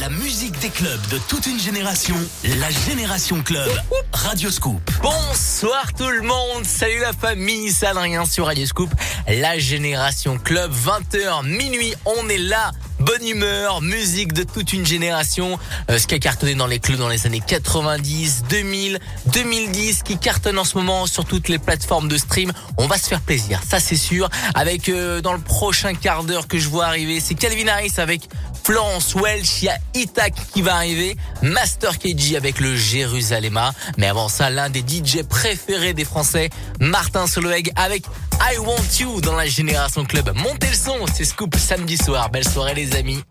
La musique des clubs de toute une génération, la Génération Club, Radio Scoop. Bonsoir tout le monde, salut la famille, c'est Adrien sur Radio Scoop, la Génération Club, 20h, minuit, on est là bonne humeur, musique de toute une génération, euh, ce qui a cartonné dans les clubs dans les années 90, 2000, 2010, qui cartonne en ce moment sur toutes les plateformes de stream. On va se faire plaisir, ça c'est sûr. Avec euh, dans le prochain quart d'heure que je vois arriver, c'est Calvin Harris avec Florence Welch, il y a Itak qui va arriver, Master KG avec le Jérusalem. Mais avant ça, l'un des DJ préférés des Français, Martin Solveig avec I Want You dans la Génération Club. Montez le son, c'est Scoop samedi soir. Belle soirée les amis. I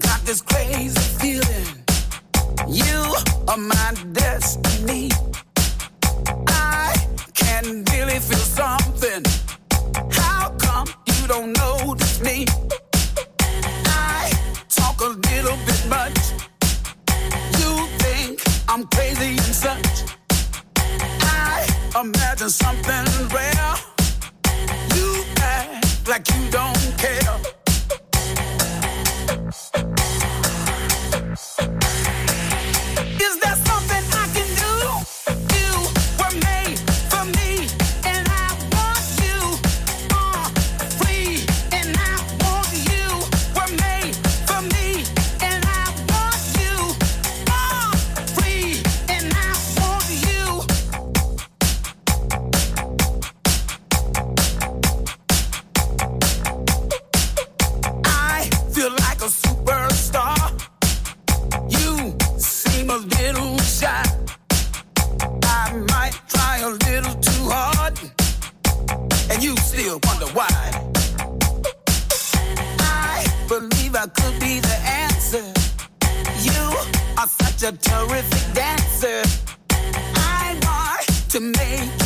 got this crazy feeling. You are my destiny. I can really feel something. How come you don't notice me? I talk a little bit much. You think I'm crazy and such. I imagine something rare. You act like you don't care. Still wonder why. I believe I could be the answer. You are such a terrific dancer. I want to make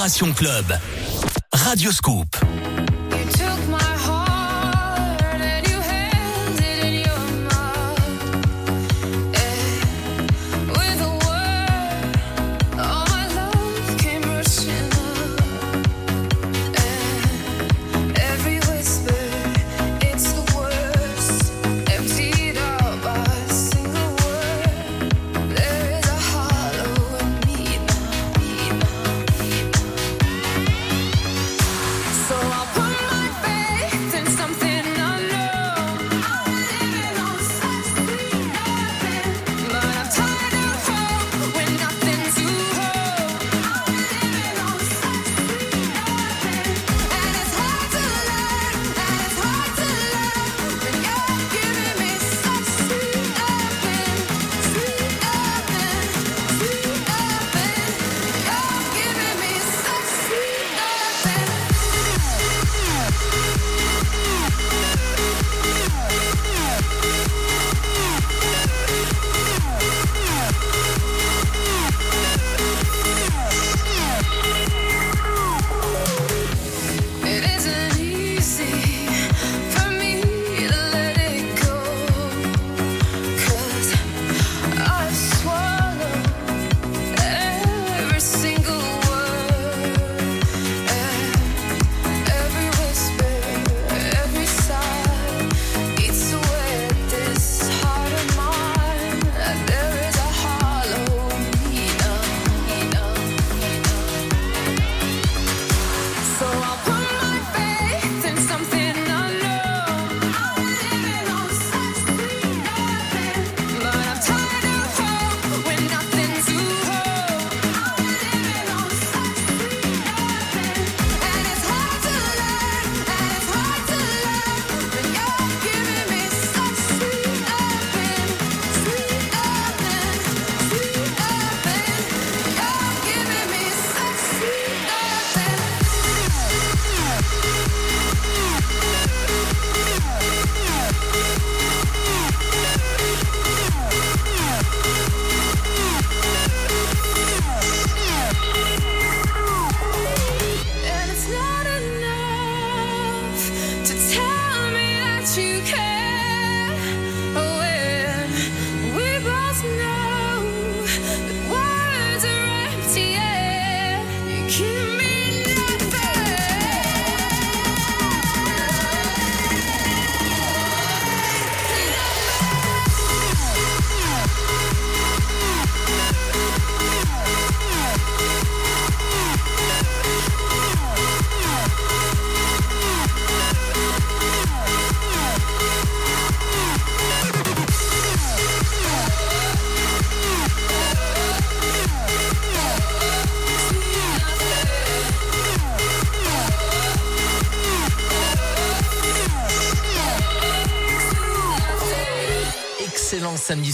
Génération Club. Radioscoop. You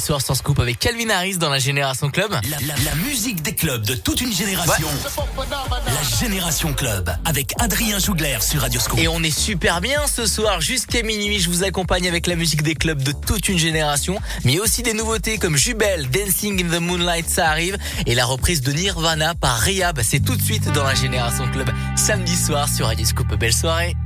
soir sur Scoop avec Calvin Harris dans la Génération Club. La, musique des clubs de toute une génération. La Génération Club avec Adrien Jougler sur Radio Scoop. Et on est super bien ce soir jusqu'à minuit. Je vous accompagne avec la musique des clubs de toute une génération, mais aussi des nouveautés comme Jubel, Dancing in the Moonlight, ça arrive, et la reprise de Nirvana par Riab. C'est tout de suite dans la Génération Club samedi soir sur Radio Scoop. Belle soirée.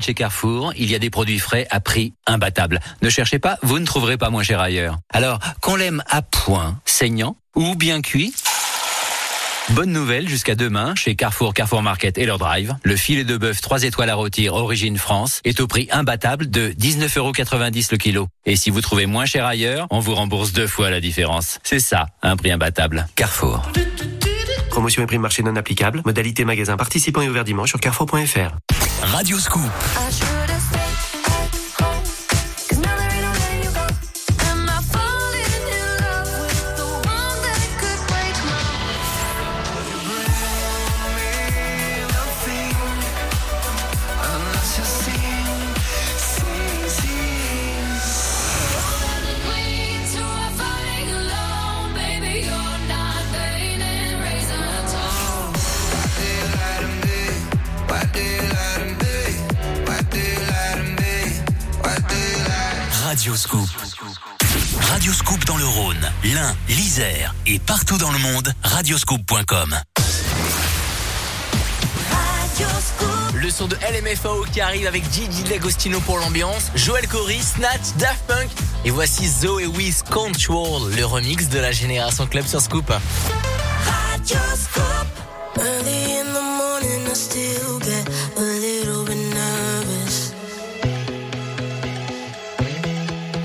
Chez Carrefour, il y a des produits frais à prix imbattable. Ne cherchez pas, vous ne trouverez pas moins cher ailleurs. Alors, qu'on l'aime à point, saignant ou bien cuit Bonne nouvelle, jusqu'à demain, chez Carrefour, Carrefour Market et leur drive, le filet de bœuf 3 étoiles à rôtir origine France est au prix imbattable de 19,90€ le kilo. Et si vous trouvez moins cher ailleurs, on vous rembourse deux fois la différence. C'est ça, un prix imbattable. Carrefour. Promotion et prime marché non applicable. Modalité magasin participant et ouvert dimanche sur carrefour.fr. Radio Scoop, Radio Scoop dans le Rhône, l'Ain, l'Isère et partout dans le monde, radioscoop.com. Le son de LMFAO qui arrive avec Gigi D'Agostino pour l'ambiance, Joel Corey, Snatch, Daft Punk et voici Zoe Wiz Control, le remix de la Génération Club sur Scoop. Early in the morning, I still get a little bit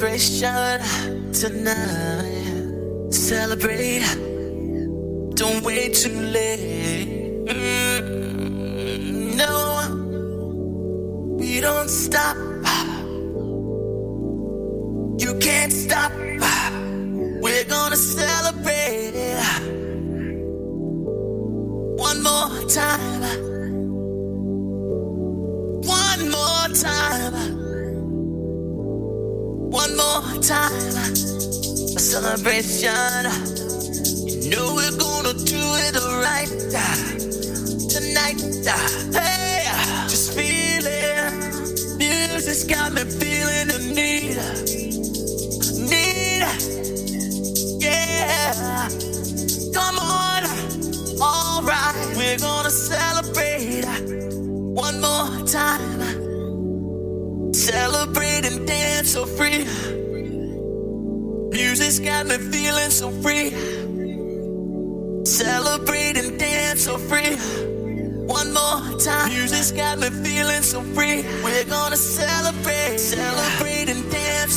Christian.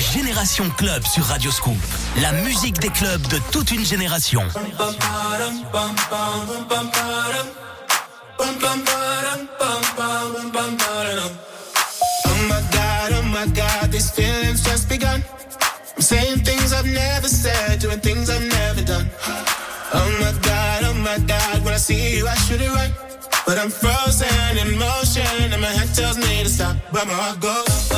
génération club sur Radio Scoop. La musique des clubs de toute une génération. Oh my god, oh my god, these feelings just begun. I'm saying things I've never said, doing things I've never done. Oh my god, oh my god, when I see you, I should it right. But I'm frozen in motion, and my head tells me to stop, but my heart goes.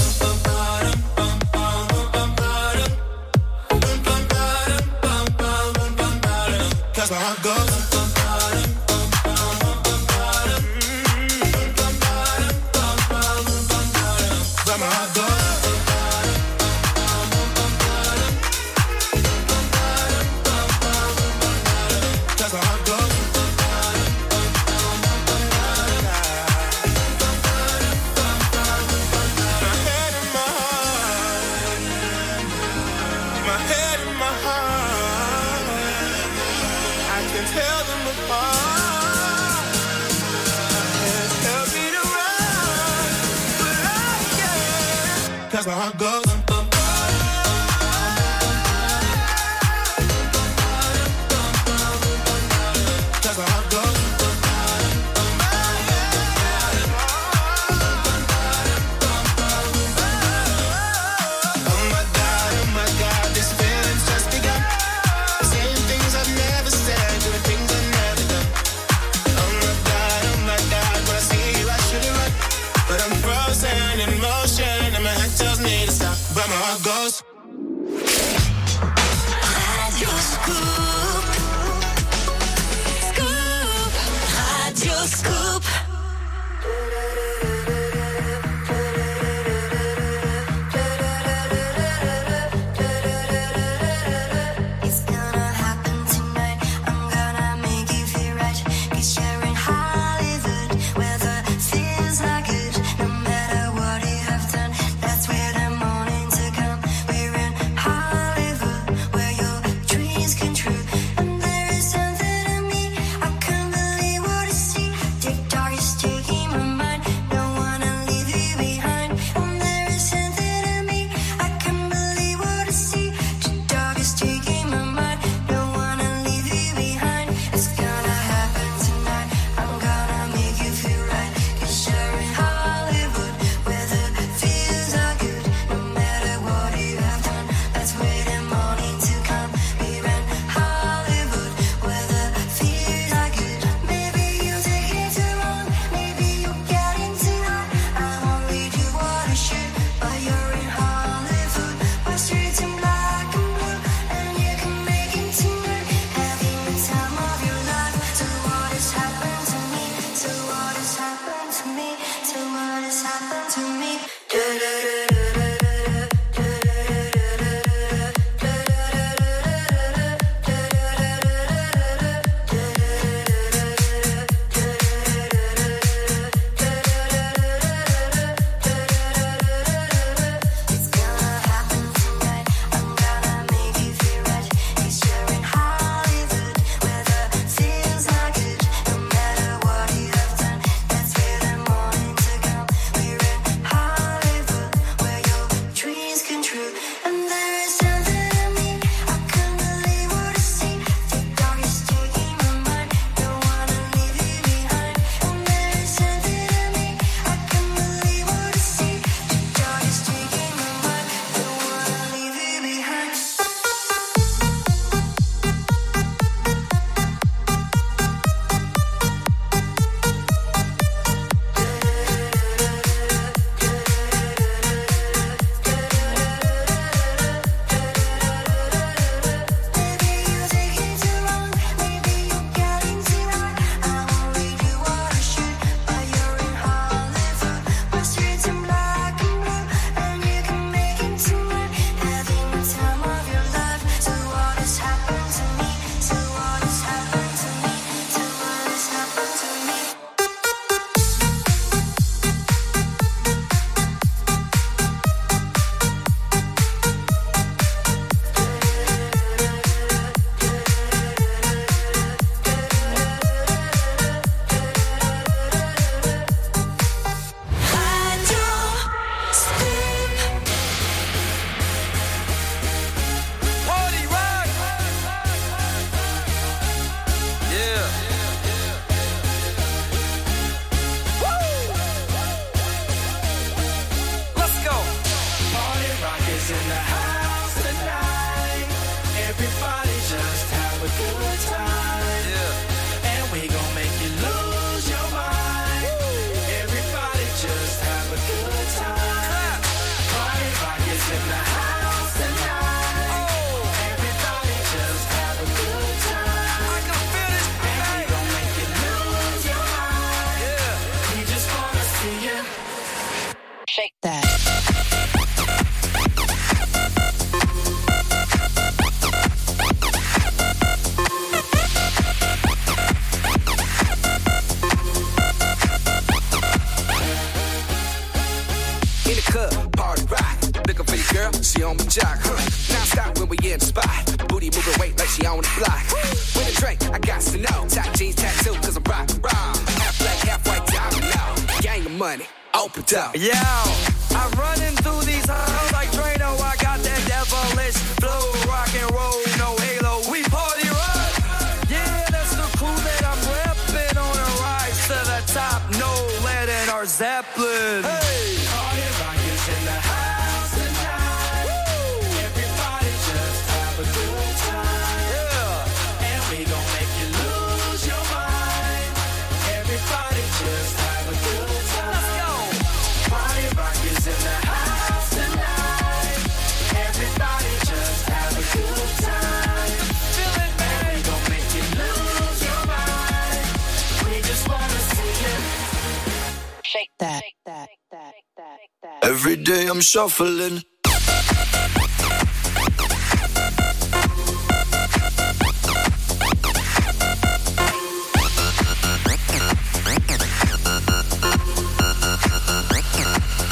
Day I'm shuffling.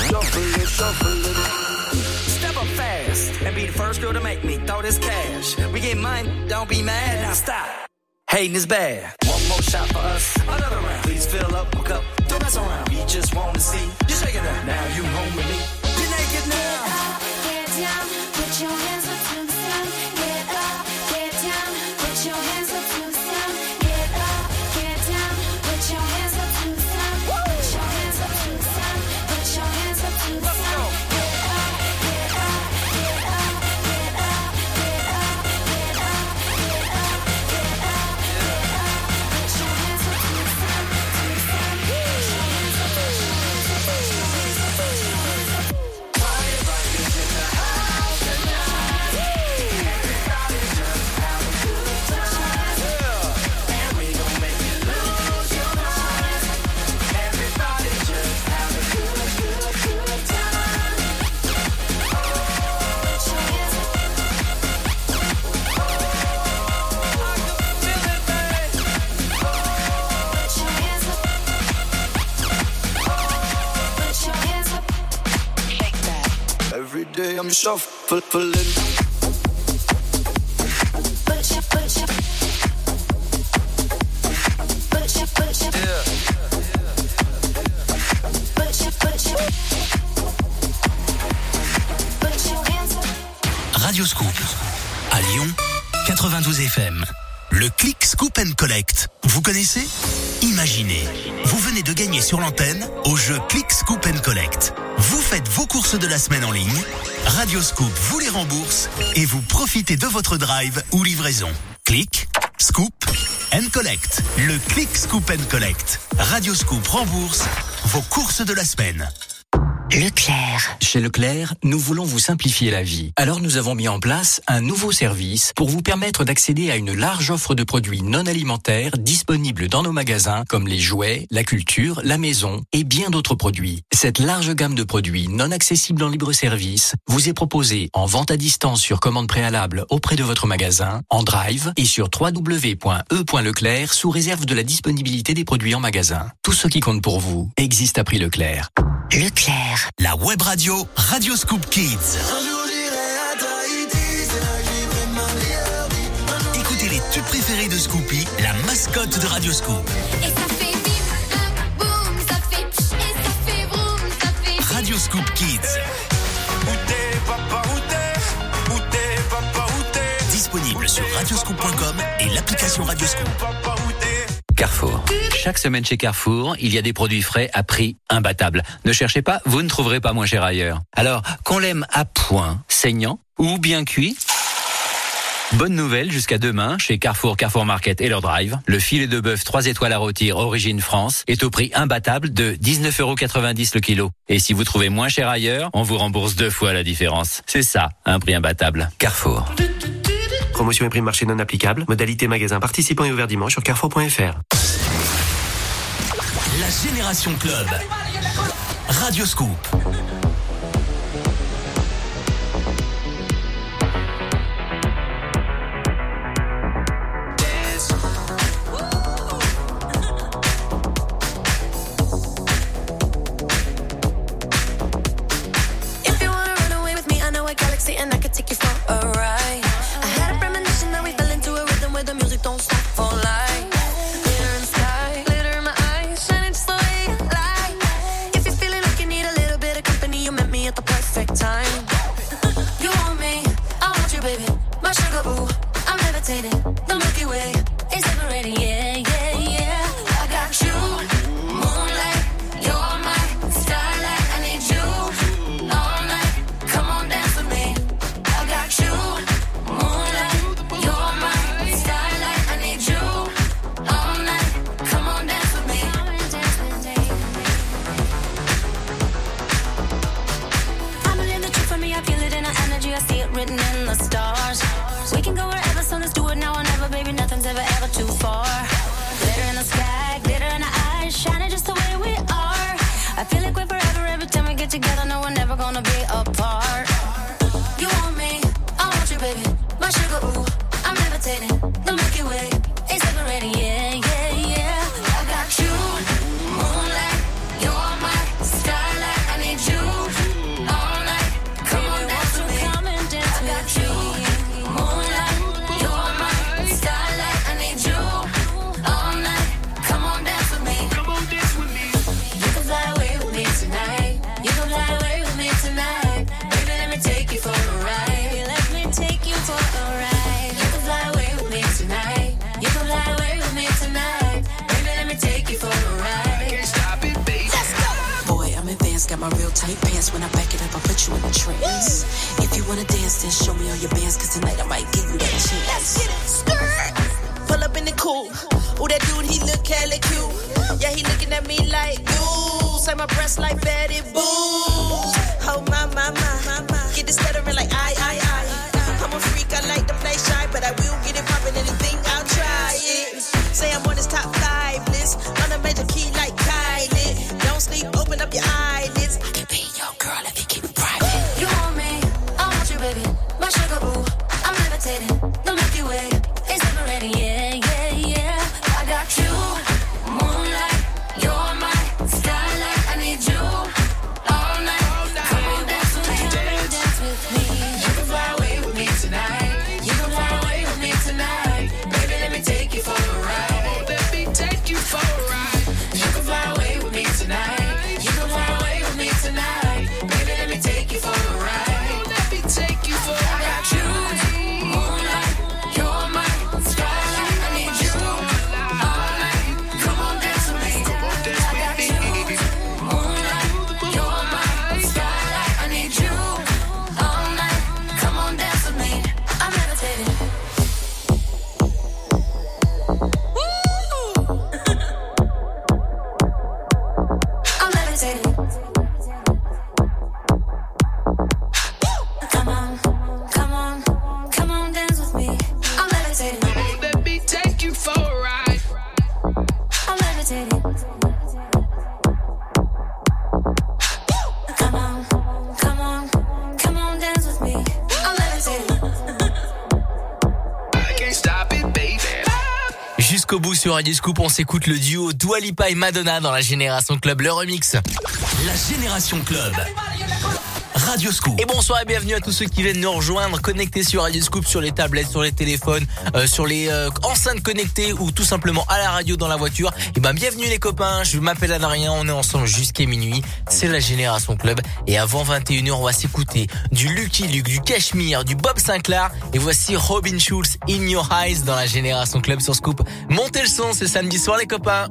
Shuffling, shuffling. Step up fast and be the first girl to make me throw this cash. We get mine, don't be mad, now stop. Hating is bad. One more shot for us, another round. Please fill up my cup, don't mess around. We just want to see you shake it up. Now you home Radio Scoop. À Lyon, 92 FM. Le Click Scoop and Collect. Vous connaissez Imaginez, vous venez de gagner sur l'antenne au jeu Click Scoop semaine en ligne, Radio Scoop vous les rembourse et vous profitez de votre drive ou livraison. Click, Scoop and Collect. Le Click Scoop and Collect. Radio Scoop rembourse vos courses de la semaine. Leclerc. Chez Leclerc, nous voulons vous simplifier la vie. Alors nous avons mis en place un nouveau service pour vous permettre d'accéder à une large offre de produits non alimentaires disponibles dans nos magasins comme les jouets, la culture, la maison et bien d'autres produits. Cette large gamme de produits non accessibles en libre service vous est proposée en vente à distance sur commande préalable auprès de votre magasin, en drive et sur www.e.leclerc sous réserve de la disponibilité des produits en magasin. Tout ce qui compte pour vous existe à prix Leclerc. Leclerc. La web radio Radio Scoop Kids. Écoutez les tubes préférés de Scoopy, la mascotte de Radio Scoop. Radio Scoop Kids. Disponible sur radioscoop.com et l'application Radioscoop. Carrefour. Chaque semaine chez Carrefour, il y a des produits frais à prix imbattable. Ne cherchez pas, vous ne trouverez pas moins cher ailleurs. Alors, qu'on l'aime à point, saignant ou bien cuit, Bonne nouvelle jusqu'à demain chez Carrefour, Carrefour Market et leur drive. Le filet de bœuf 3 étoiles à rôtir origine France est au prix imbattable de 19,90€ le kilo. Et si vous trouvez moins cher ailleurs, on vous rembourse deux fois la différence. C'est ça, un prix imbattable. Carrefour. Promotion et prix marché non applicable. Modalité magasin participant et ouvert dimanche sur carrefour.fr. La Génération Club. Radio Scoop. sur Radio on s'écoute le duo Doualipa et Madonna dans la Génération Club, le remix. La Génération Club. Radio Scoop. Et bonsoir et bienvenue à tous ceux qui viennent nous rejoindre, connectés sur Radio Scoop, sur les tablettes, sur les téléphones, euh, sur les euh, enceintes connectées ou tout simplement à la radio dans la voiture. Et ben bienvenue les copains, je m'appelle Adrien, on est ensemble jusqu'à minuit, c'est la Génération Club. Et avant 21h, on va s'écouter du Lucky Luke, du Cachemire, du Bob Sinclair. Et voici Robin Schulz, In Your Eyes, dans la Génération Club sur Scoop. Montez le son, c'est samedi soir les copains.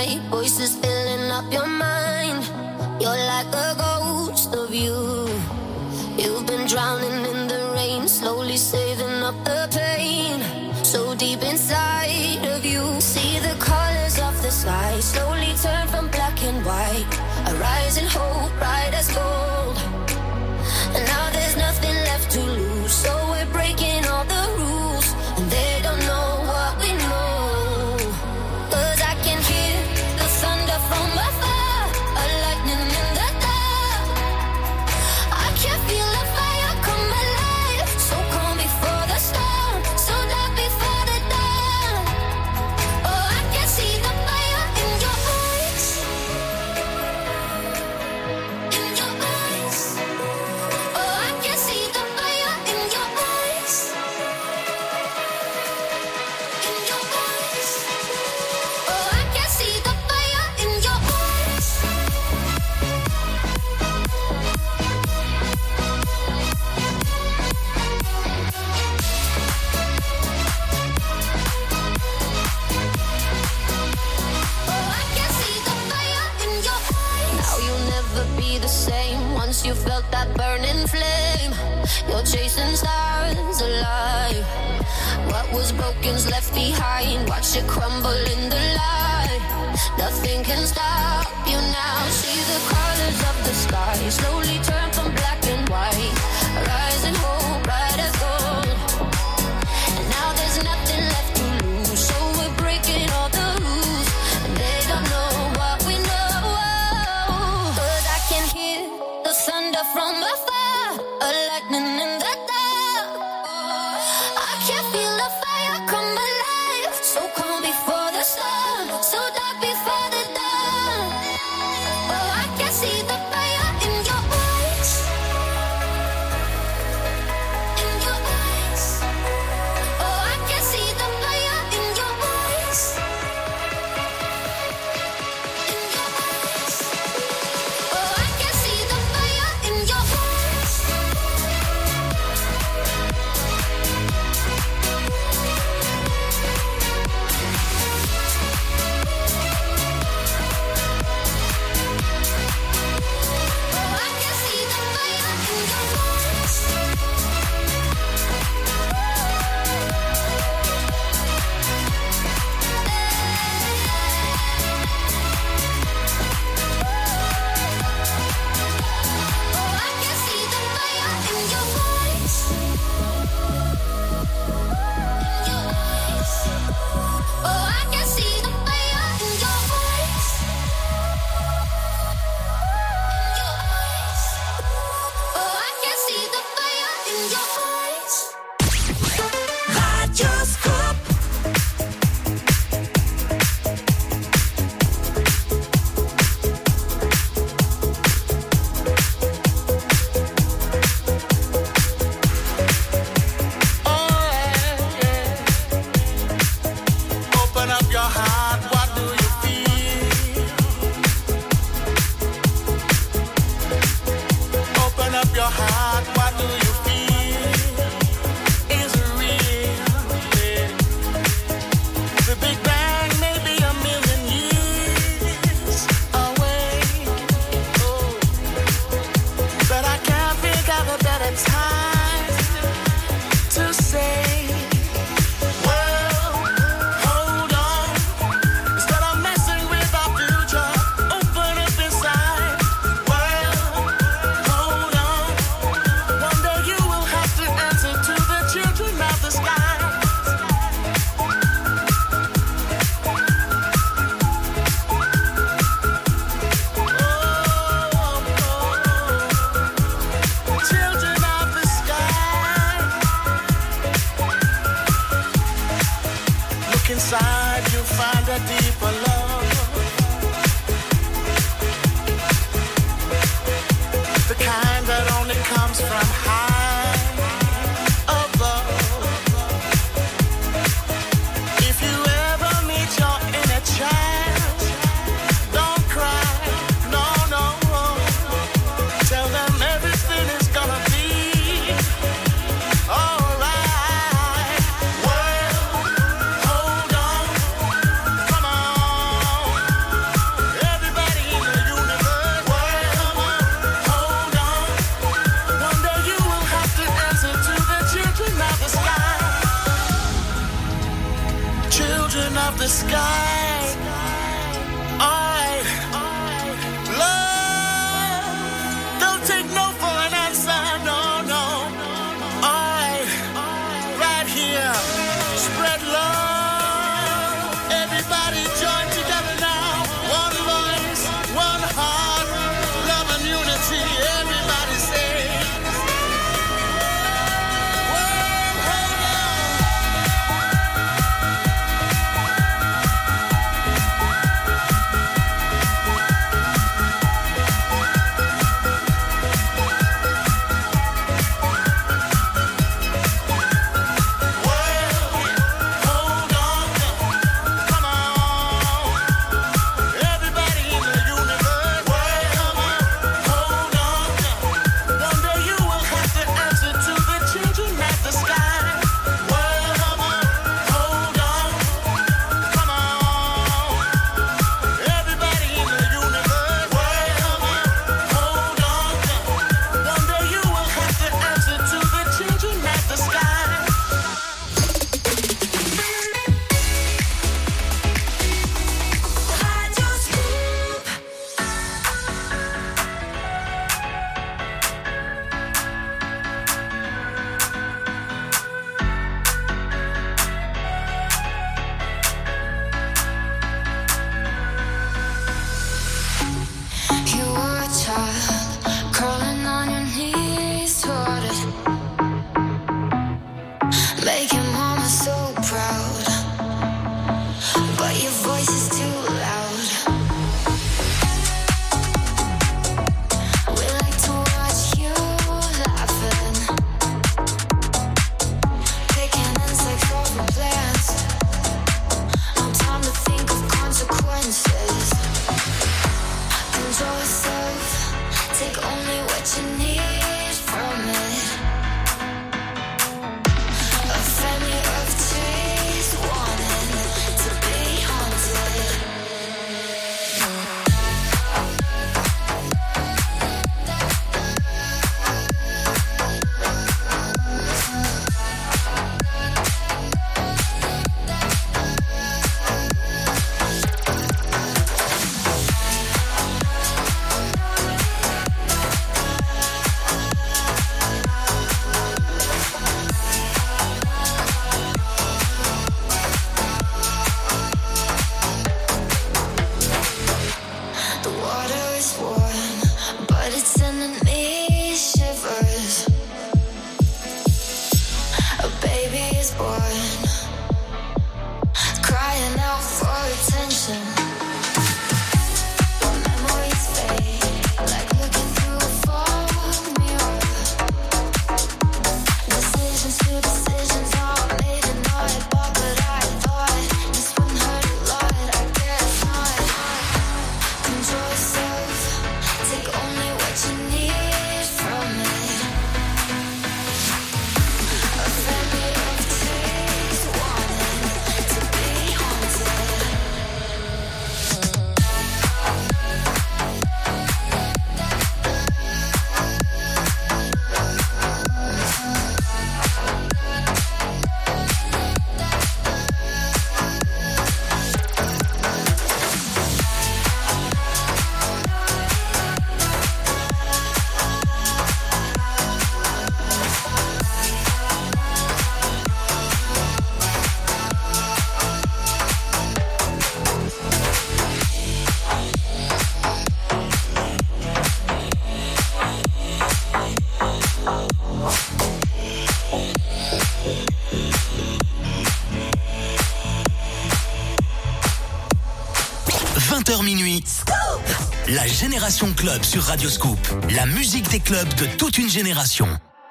night. Voices filling up your mind. You're like a ghost of you. You've been drowning in the rain, slowly saving up the pain. So deep inside of you, see the colors of the sky slowly turn from black and white. A rising hope, bright as gold. seconds left behind. Watch it crumble in the light. Nothing can stop you now. See the colors of the sky slowly turn from black. La Génération Club sur Radio Scoop. La musique des clubs de toute une génération.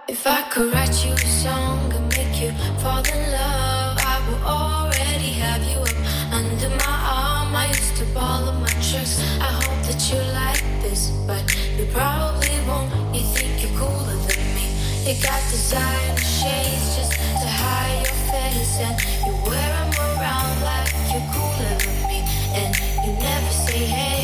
If I could write you a song and make you fall in love, I would already have you up under my arm. I used to follow my tricks. I hope that you like this, but you probably won't. You think you're cooler than me. You got designer shades just to hide your face, and you wear 'em around like you're cooler than me. And you never say hey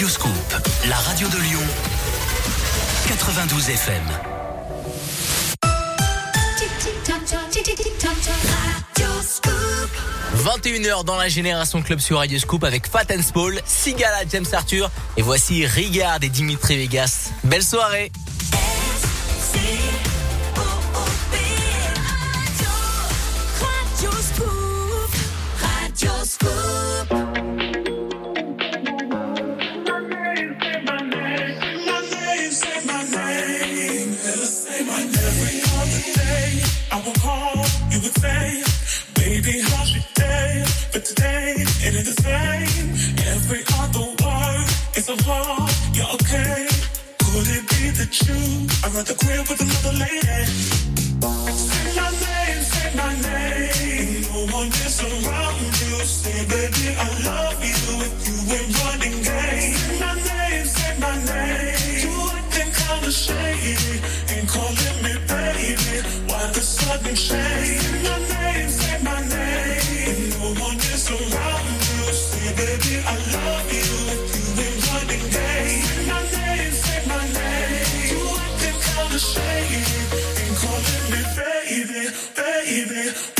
Radio Scoop, la radio de Lyon, 92 FM. 21h dans la Génération Club sur Radio Scoop avec Fat and Spall, Sigala, James Arthur et voici Rigard et Dimitri Vegas. Belle soirée! you're okay. Could it be that you are at the crib with another lady? Say my name, say my name. No one is around you. Say, baby, I love you. If you ain't running game. Say my name, say my name. You acting kinda shady. Ain't calling me baby. Why the sudden change? baby.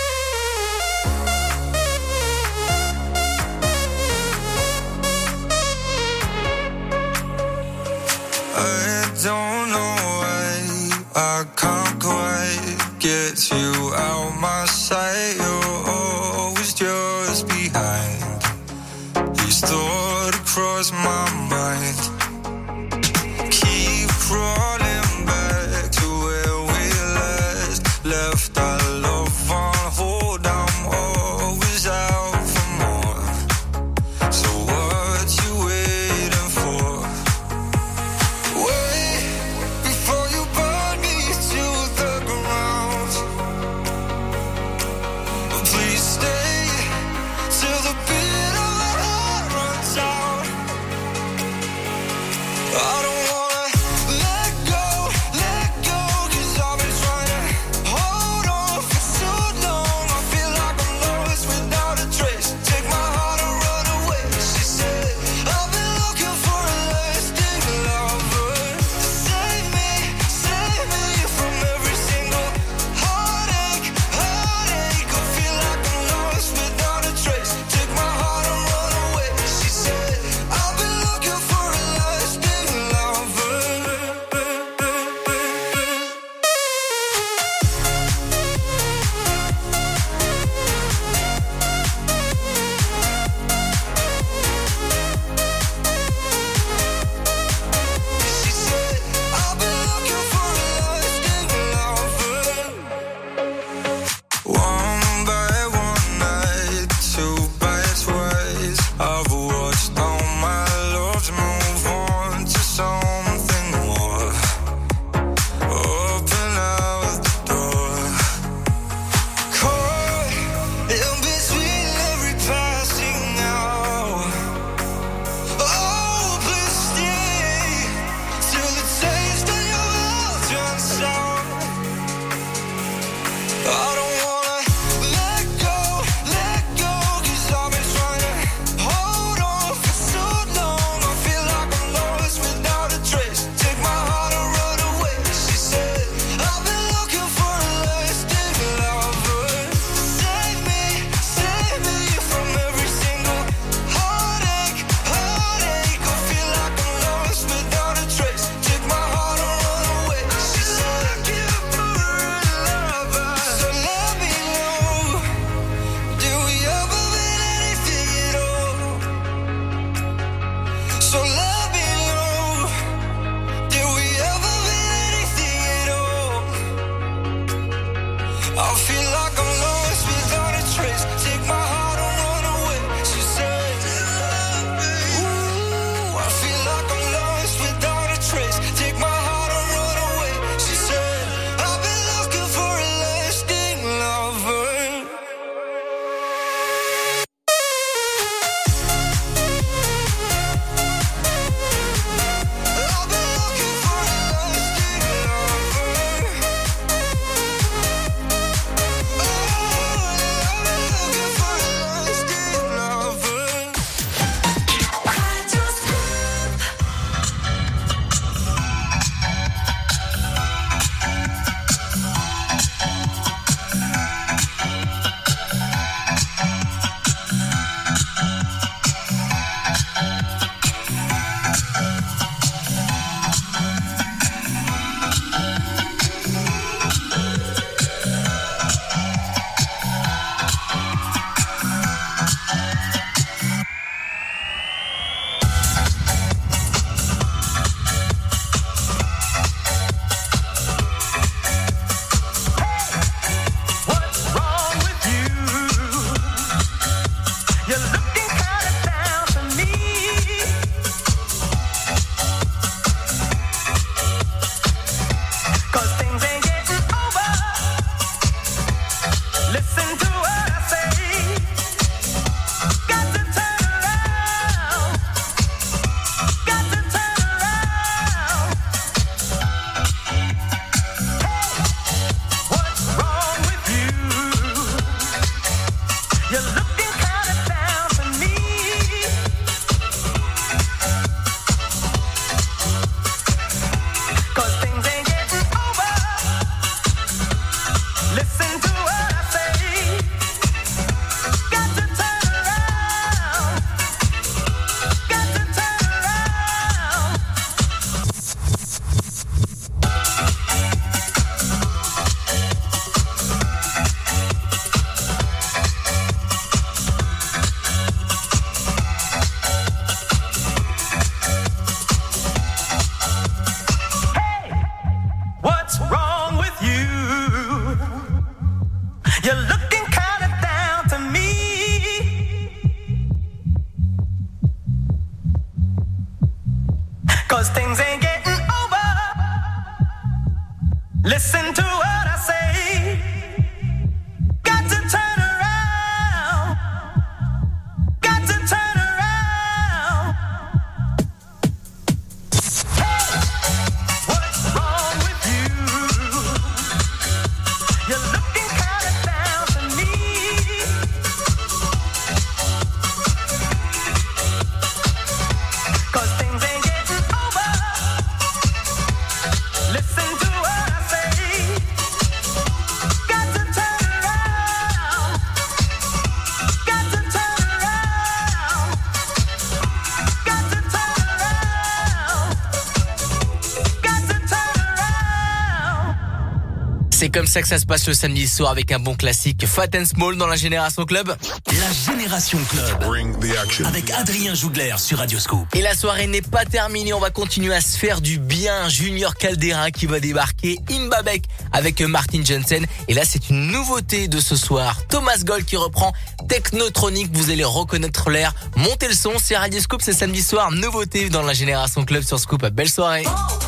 comme ça que ça se passe le samedi soir avec un bon classique Fat and Small dans la Génération Club. La Génération Club. Bring the action. Avec Adrien Jougler sur Radioscope. Et la soirée n'est pas terminée, on va continuer à se faire du bien. Junior Caldera qui va débarquer Imbabek avec Martin Jensen. Et là, c'est une nouveauté de ce soir. Thomas Gold qui reprend Technotronic. Vous allez reconnaître l'air. Montez le son, c'est Radioscope, c'est samedi soir. Nouveauté dans la Génération Club sur Scoop. Belle soirée. Oh,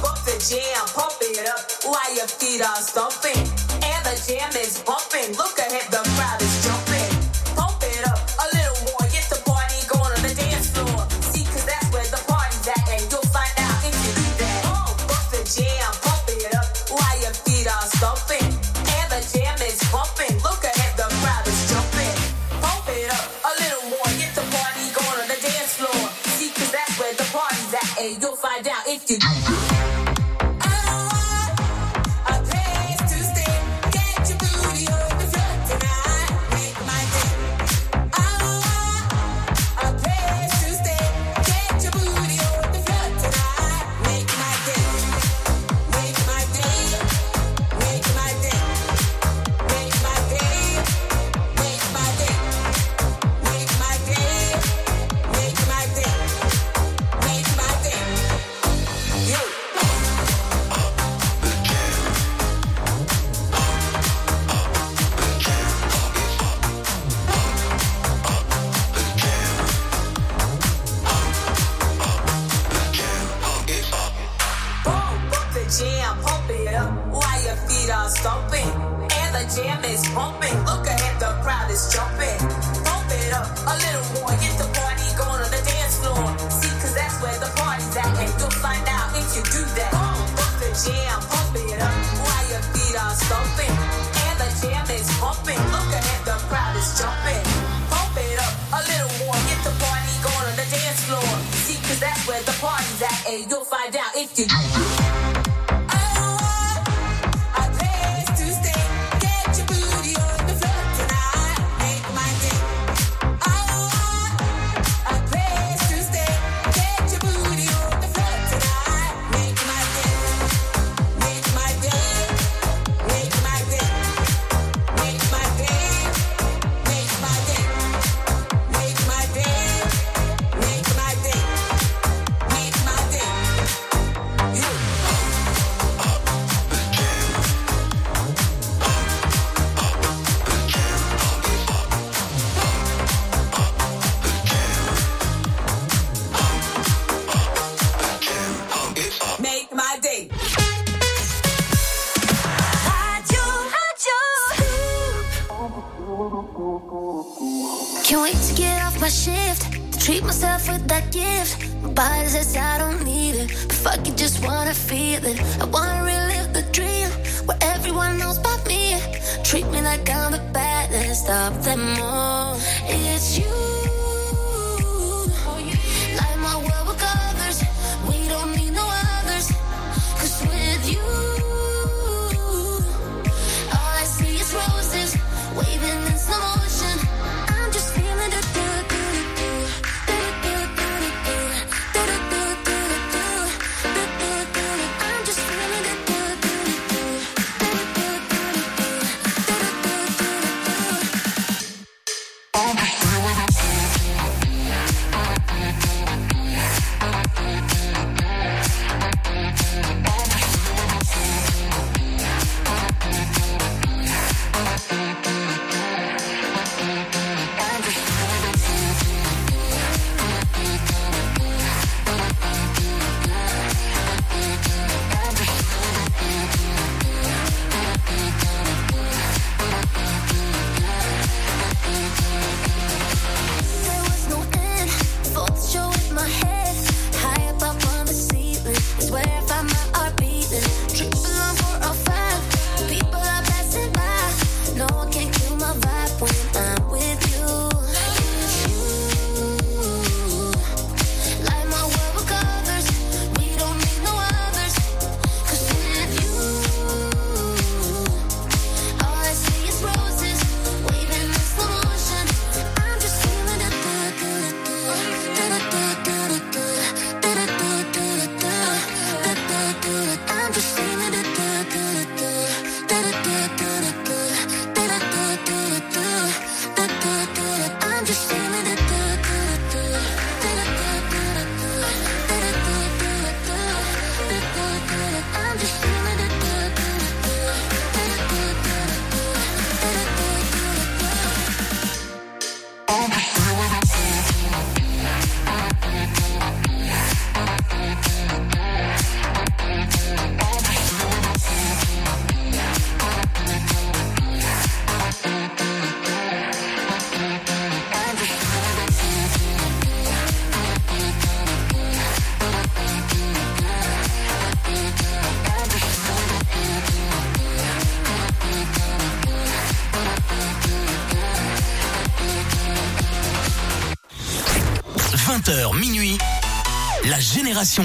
pop it up while your feet are stomping? damn is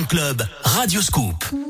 Club Radio Scoop.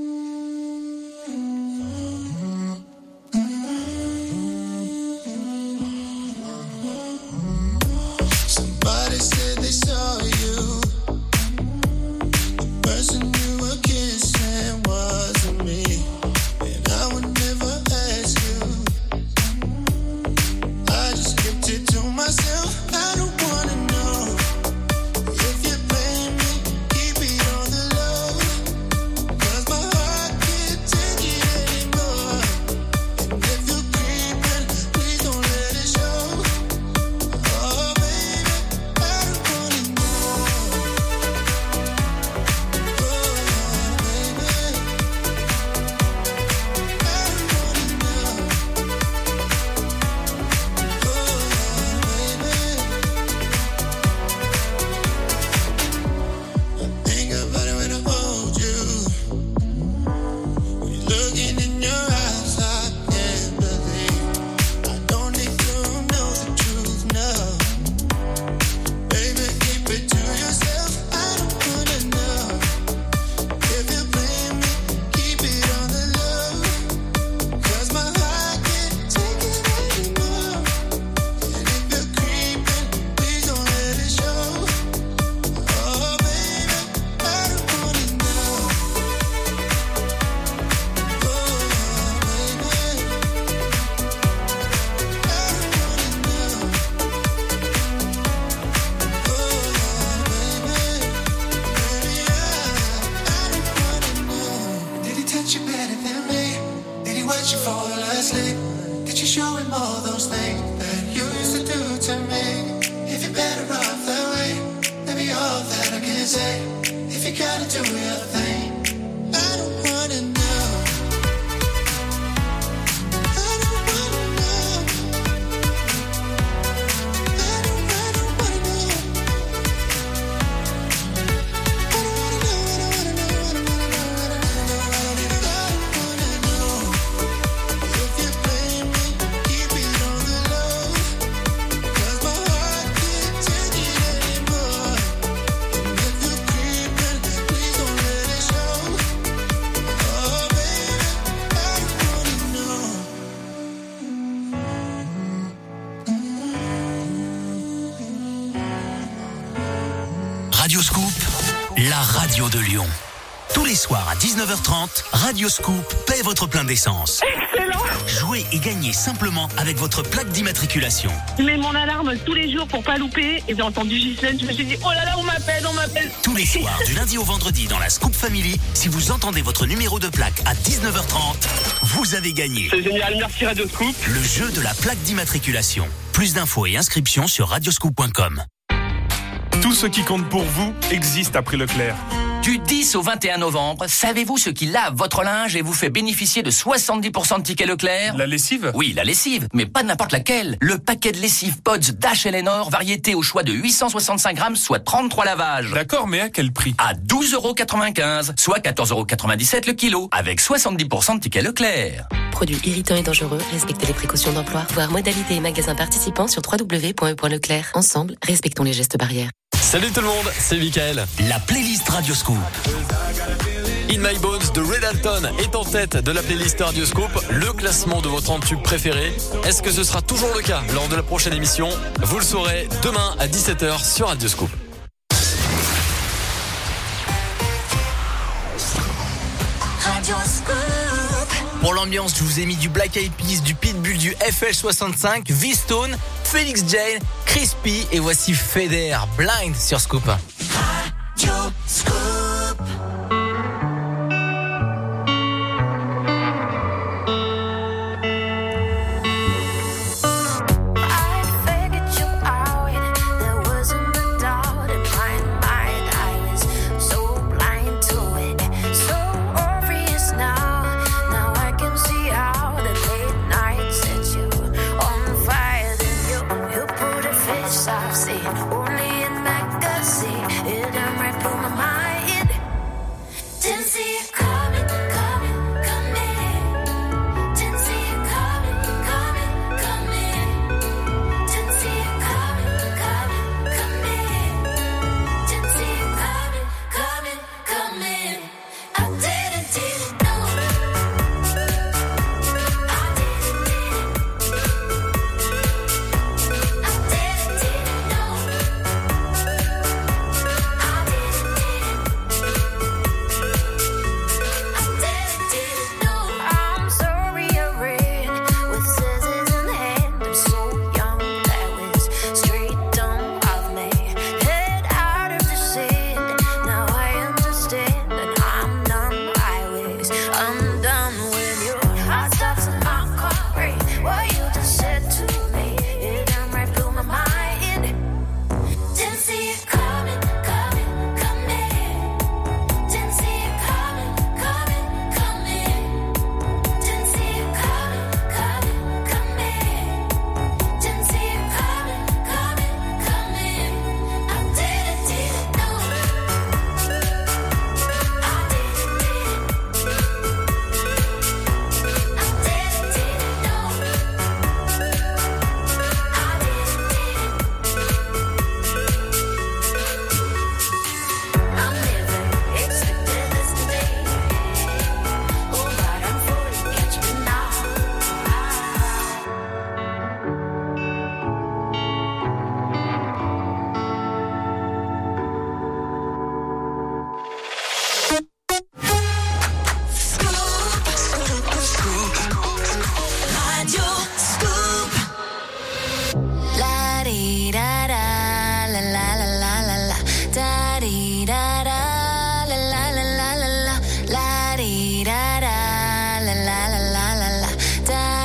Radio de Lyon. Tous les soirs à 19h30, Radio Scoop paie votre plein d'essence. Excellent Jouez et gagnez simplement avec votre plaque d'immatriculation. Je mets mon alarme tous les jours pour pas louper et j'ai entendu Gisèle, je me suis dit oh là là on m'appelle, on m'appelle. Tous les soirs, du lundi au vendredi dans la Scoop Family, si vous entendez votre numéro de plaque à 19h30, vous avez gagné. C'est génial, merci Radio Scoop. Le jeu de la plaque d'immatriculation. Plus d'infos et inscriptions sur radioscoop.com. Tout ce qui compte pour vous existe après Leclerc. Du 10 au 21 novembre, savez-vous ce qui lave votre linge et vous fait bénéficier de 70% de tickets Leclerc? La lessive? Oui, la lessive, mais pas n'importe laquelle. Le paquet de lessive Pods d'H&N variété au choix de 865 grammes, soit 33 lavages. D'accord, mais à quel prix? À 12,95€, soit 14,97€ le kilo, avec 70% de tickets Leclerc. Produits irritants et dangereux, respectez les précautions d'emploi. Voir modalités et magasins participants sur www.e.leclerc. Ensemble, respectons les gestes barrières. Salut tout le monde, c'est Michael. La playlist Radio Scoop. In My Bones de Red Alton est en tête de la playlist Radioscope, le classement de votre tube préféré. Est-ce que ce sera toujours le cas lors de la prochaine émission? Vous le saurez demain à 17h sur Radioscope. Pour l'ambiance, je vous ai mis du Black Eyed Peas, du Pitbull, du FL65, V-Stone, Felix Jane, Crispy et voici Feder, Blind sur Scoop. Only in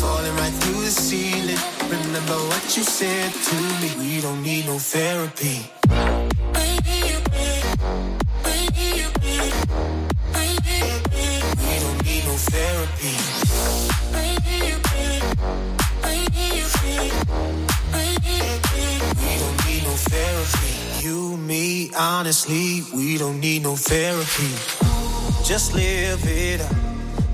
falling right through the ceiling, remember what you said to me. We don't need no therapy. We don't need no therapy. We don't need no therapy. You, me, honestly, we don't need no therapy. Just live it up.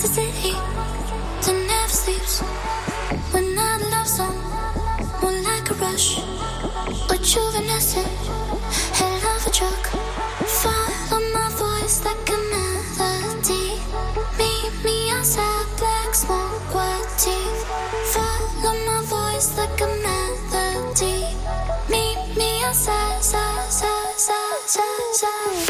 the city that never sleeps. When that love song, more like a rush, a juvenescent, head of a truck. Follow my voice like a melody. Meet me outside, black smoke, white teeth. Follow my voice like a melody. Meet me outside, side, side, side, side, side.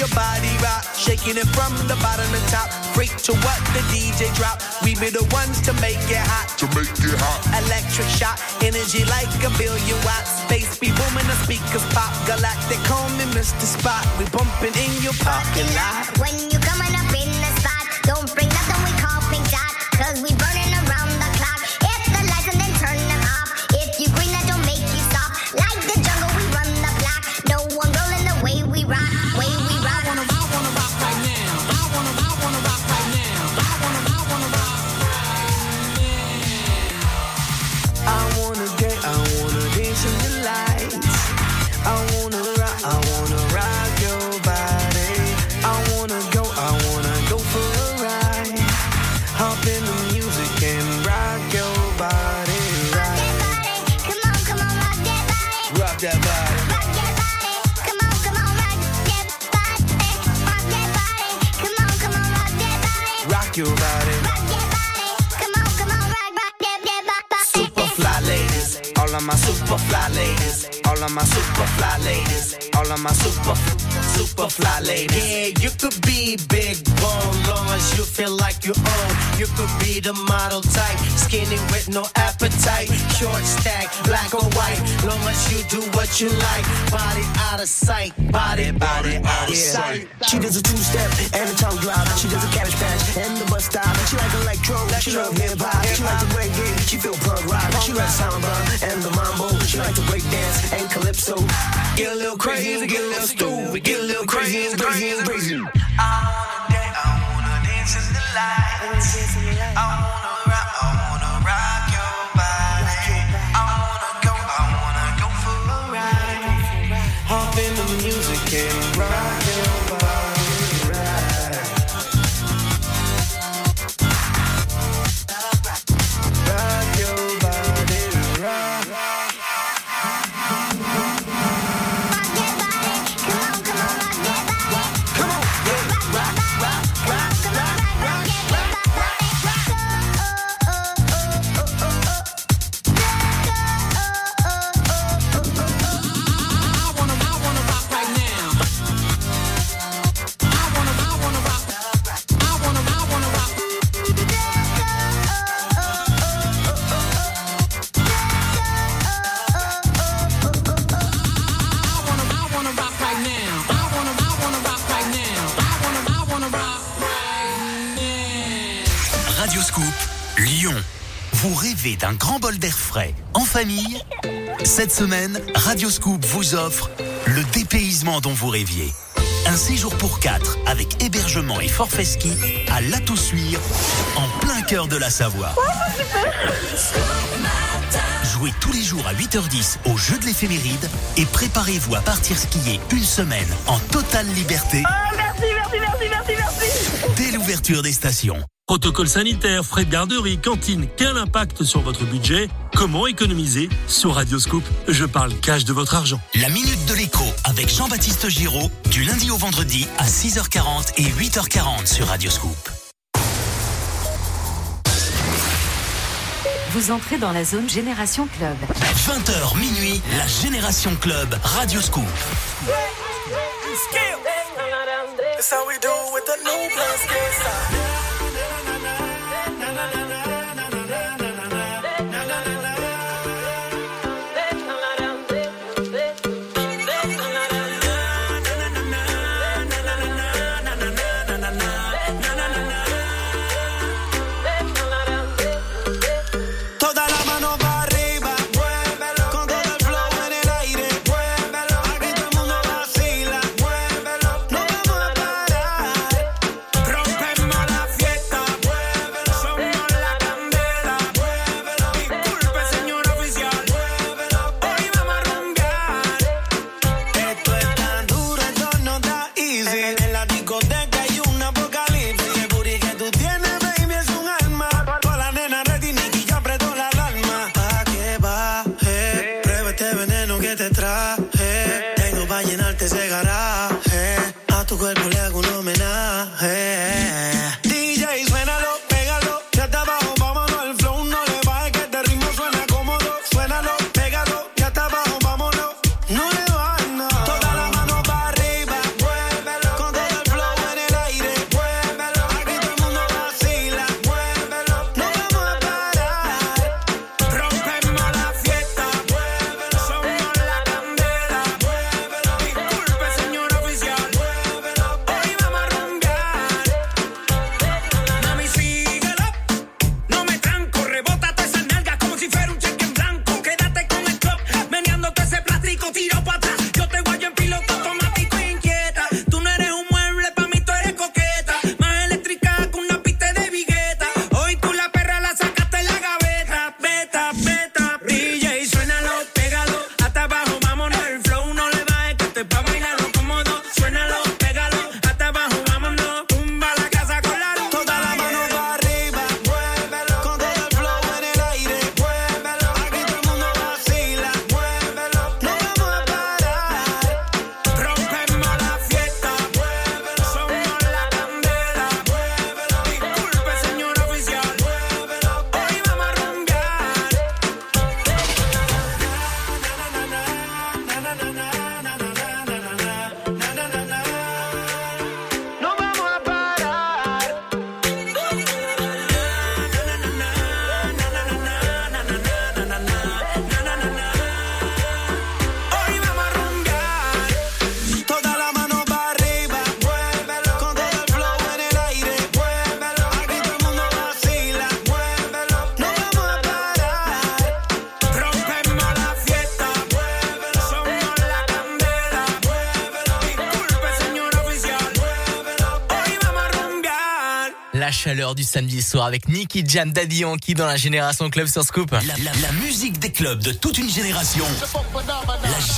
your body rock, shaking it from the bottom to top. Freak to what the DJ drop. We be the ones to make it hot. To make it hot. Electric shock, energy like a billion watts. Space be booming, the speakers pop. Galactic, call me Mr. Spot. We bumping in your parking lot. When you my super fly ladies all of my super, super fly ladies. Yeah, you could be big bone, long as you feel like you own. You could be the model type, skinny with no appetite. Short stack, black or white, long as you do what you like. Body out of sight, body, body out of yeah. sight. She does a two-step and a tongue drop. She does a cabbage patch and the bus stop. She like electro, she love hip-hop. She like the reggae, she feel punk rock. She like samba and the mambo. She like to break dance and calypso. Get a little crazy get a little stupid, get a little crazy and crazy and crazy. dance I wanna dance in the light. I wanna rock, I rêvez d'un grand bol d'air frais en famille Cette semaine, Radio Scoop vous offre le dépaysement dont vous rêviez. Un séjour pour quatre avec hébergement et forfait ski à La Toussuire, en plein cœur de la Savoie. Jouez tous les jours à 8h10 au jeu de l'éphéméride et préparez-vous à partir skier une semaine en totale liberté Merci, merci, merci, merci, merci. dès l'ouverture des stations. Protocole sanitaire, frais de garderie, cantine, quel impact sur votre budget? Comment économiser? Sur Radioscoop, je parle cash de votre argent. La Minute de l'écho avec Jean-Baptiste Giraud du lundi au vendredi à 6h40 et 8h40 sur Radio Scoop. Vous entrez dans la zone Génération Club. 20h minuit, la Génération Club Radio Scoop. That's how we do it with the new chaleur du samedi soir avec Nicky Jam, Daddy Yankee dans la Génération Club sur Scoop. La musique des clubs de toute une génération.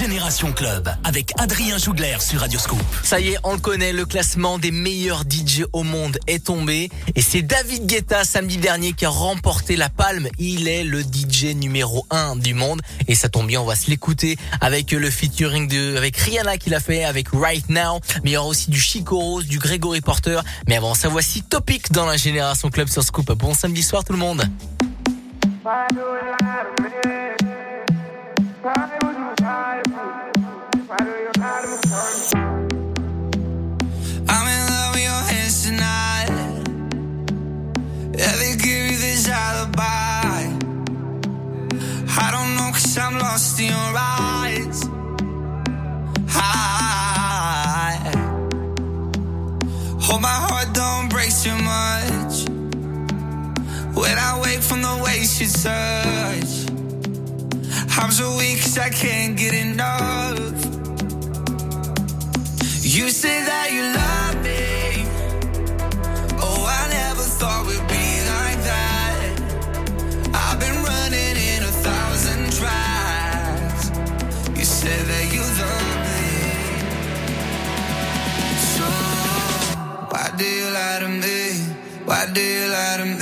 Génération Club avec Adrien Jougler sur Radioscope. Ça y est, on le connaît, le classement des meilleurs DJ au monde est tombé et c'est David Guetta samedi dernier qui a remporté la palme. Il est le DJ numéro 1 du monde et ça tombe bien, on va se l'écouter avec le featuring de avec Rihanna qu'il a fait avec Right Now, mais il y aura aussi du Chico Rose, du Gregory Porter. Mais avant ça, voici Topic dans la Génération Club sur Scoop. Bon samedi soir tout le monde. I'm in love with your hands tonight. Yeah, they give you this alibi. I don't know, cause I'm lost in your eyes. Hi. Hope my heart don't break too much. When I wake from the way she touch, I'm so weak, cause I can't get enough. You say that you love me. Oh, I never thought we'd be like that. I've been running in a thousand tries. You say that you love me. So, why do you lie to me? Why do you lie to me?